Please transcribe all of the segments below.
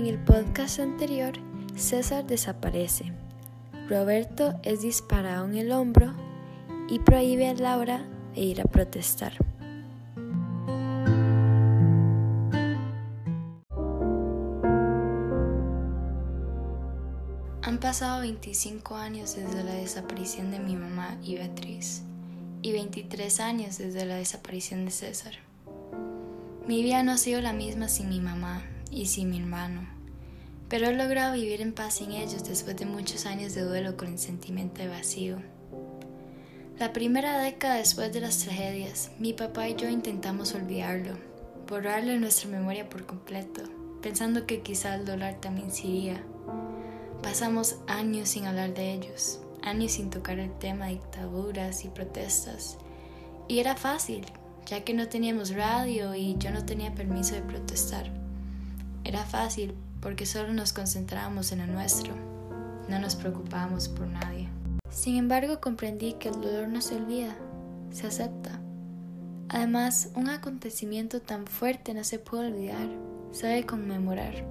En el podcast anterior, César desaparece. Roberto es disparado en el hombro y prohíbe a Laura de ir a protestar. Han pasado 25 años desde la desaparición de mi mamá y Beatriz y 23 años desde la desaparición de César. Mi vida no ha sido la misma sin mi mamá y sin mi hermano, pero he logrado vivir en paz sin ellos después de muchos años de duelo con el sentimiento de vacío. La primera década después de las tragedias, mi papá y yo intentamos olvidarlo, borrarlo en nuestra memoria por completo, pensando que quizá el dolor también se iría. Pasamos años sin hablar de ellos, años sin tocar el tema de dictaduras y protestas. Y era fácil, ya que no teníamos radio y yo no tenía permiso de protestar. Era fácil porque solo nos concentrábamos en lo nuestro, no nos preocupábamos por nadie. Sin embargo, comprendí que el dolor no se olvida, se acepta. Además, un acontecimiento tan fuerte no se puede olvidar, se debe conmemorar.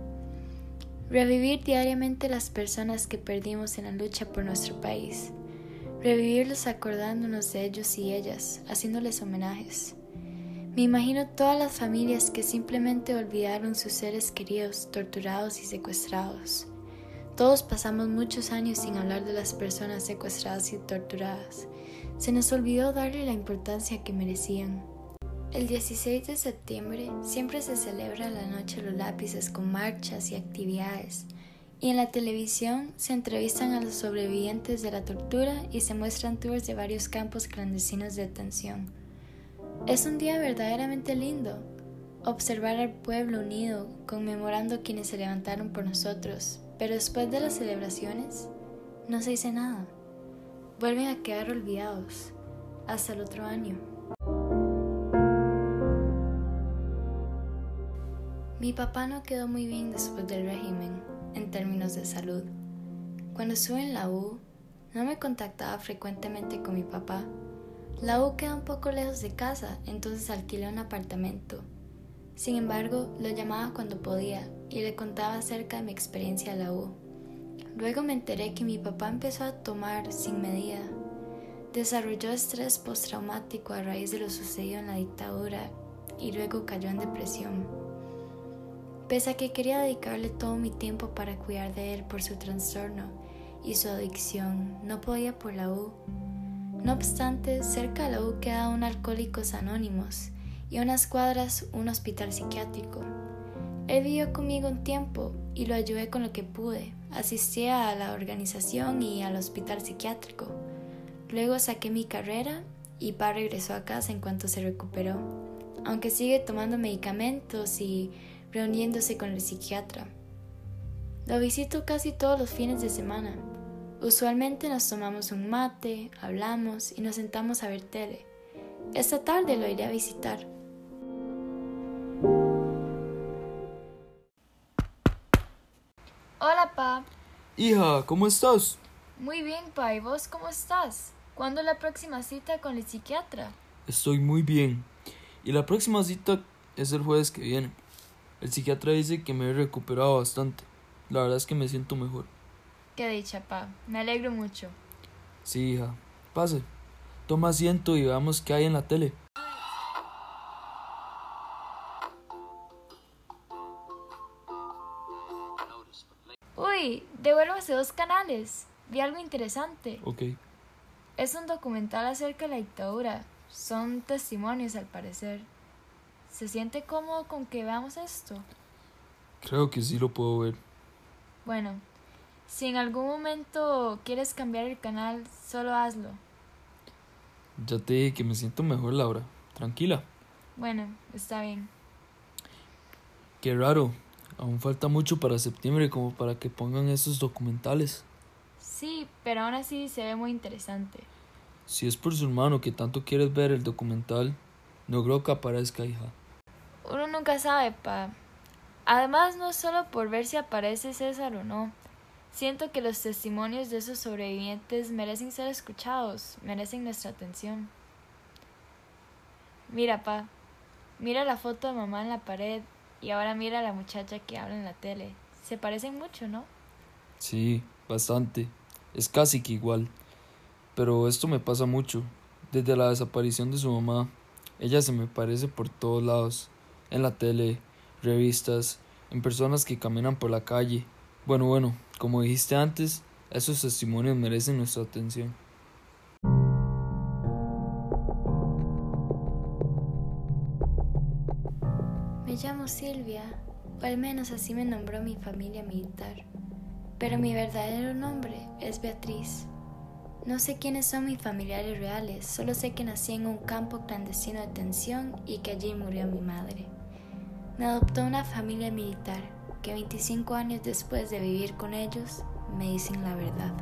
Revivir diariamente las personas que perdimos en la lucha por nuestro país. Revivirlos acordándonos de ellos y ellas, haciéndoles homenajes. Me imagino todas las familias que simplemente olvidaron sus seres queridos, torturados y secuestrados. Todos pasamos muchos años sin hablar de las personas secuestradas y torturadas. Se nos olvidó darle la importancia que merecían. El 16 de septiembre siempre se celebra la Noche de los Lápices con marchas y actividades, y en la televisión se entrevistan a los sobrevivientes de la tortura y se muestran tours de varios campos clandestinos de detención. Es un día verdaderamente lindo, observar al pueblo unido, conmemorando quienes se levantaron por nosotros, pero después de las celebraciones no se dice nada. Vuelven a quedar olvidados hasta el otro año. Mi papá no quedó muy bien después del régimen en términos de salud. Cuando estuve en la U, no me contactaba frecuentemente con mi papá. La U queda un poco lejos de casa, entonces alquilé un apartamento. Sin embargo, lo llamaba cuando podía y le contaba acerca de mi experiencia en la U. Luego me enteré que mi papá empezó a tomar sin medida. Desarrolló estrés postraumático a raíz de lo sucedido en la dictadura y luego cayó en depresión. Pese a que quería dedicarle todo mi tiempo para cuidar de él por su trastorno y su adicción, no podía por la U. No obstante, cerca de la U queda un Alcohólicos Anónimos y a unas cuadras un hospital psiquiátrico. Él vivió conmigo un tiempo y lo ayudé con lo que pude. Asistía a la organización y al hospital psiquiátrico. Luego saqué mi carrera y Pa regresó a casa en cuanto se recuperó. Aunque sigue tomando medicamentos y reuniéndose con el psiquiatra. Lo visito casi todos los fines de semana. Usualmente nos tomamos un mate, hablamos y nos sentamos a ver tele. Esta tarde lo iré a visitar. Hola, pa. Hija, ¿cómo estás? Muy bien, pa. ¿Y vos cómo estás? ¿Cuándo es la próxima cita con el psiquiatra? Estoy muy bien. Y la próxima cita es el jueves que viene. El psiquiatra dice que me he recuperado bastante. La verdad es que me siento mejor. Qué dicha, pa. Me alegro mucho. Sí, hija. Pase. Toma asiento y veamos qué hay en la tele. Uy, devuélvase dos canales. Vi algo interesante. Ok. Es un documental acerca de la dictadura. Son testimonios al parecer. ¿Se siente cómodo con que veamos esto? Creo que sí lo puedo ver. Bueno, si en algún momento quieres cambiar el canal, solo hazlo. Ya te dije que me siento mejor, Laura. Tranquila. Bueno, está bien. Qué raro. Aún falta mucho para septiembre como para que pongan esos documentales. Sí, pero aún así se ve muy interesante. Si es por su hermano que tanto quieres ver el documental, no creo que aparezca, hija. Uno nunca sabe, pa. Además, no solo por ver si aparece César o no. Siento que los testimonios de esos sobrevivientes merecen ser escuchados, merecen nuestra atención. Mira, pa. Mira la foto de mamá en la pared y ahora mira a la muchacha que habla en la tele. Se parecen mucho, ¿no? Sí, bastante. Es casi que igual. Pero esto me pasa mucho. Desde la desaparición de su mamá, ella se me parece por todos lados. En la tele, revistas, en personas que caminan por la calle. Bueno, bueno, como dijiste antes, esos testimonios merecen nuestra atención. Me llamo Silvia, o al menos así me nombró mi familia militar, pero mi verdadero nombre es Beatriz. No sé quiénes son mis familiares reales, solo sé que nací en un campo clandestino de detención y que allí murió mi madre. Me adoptó una familia militar que 25 años después de vivir con ellos me dicen la verdad.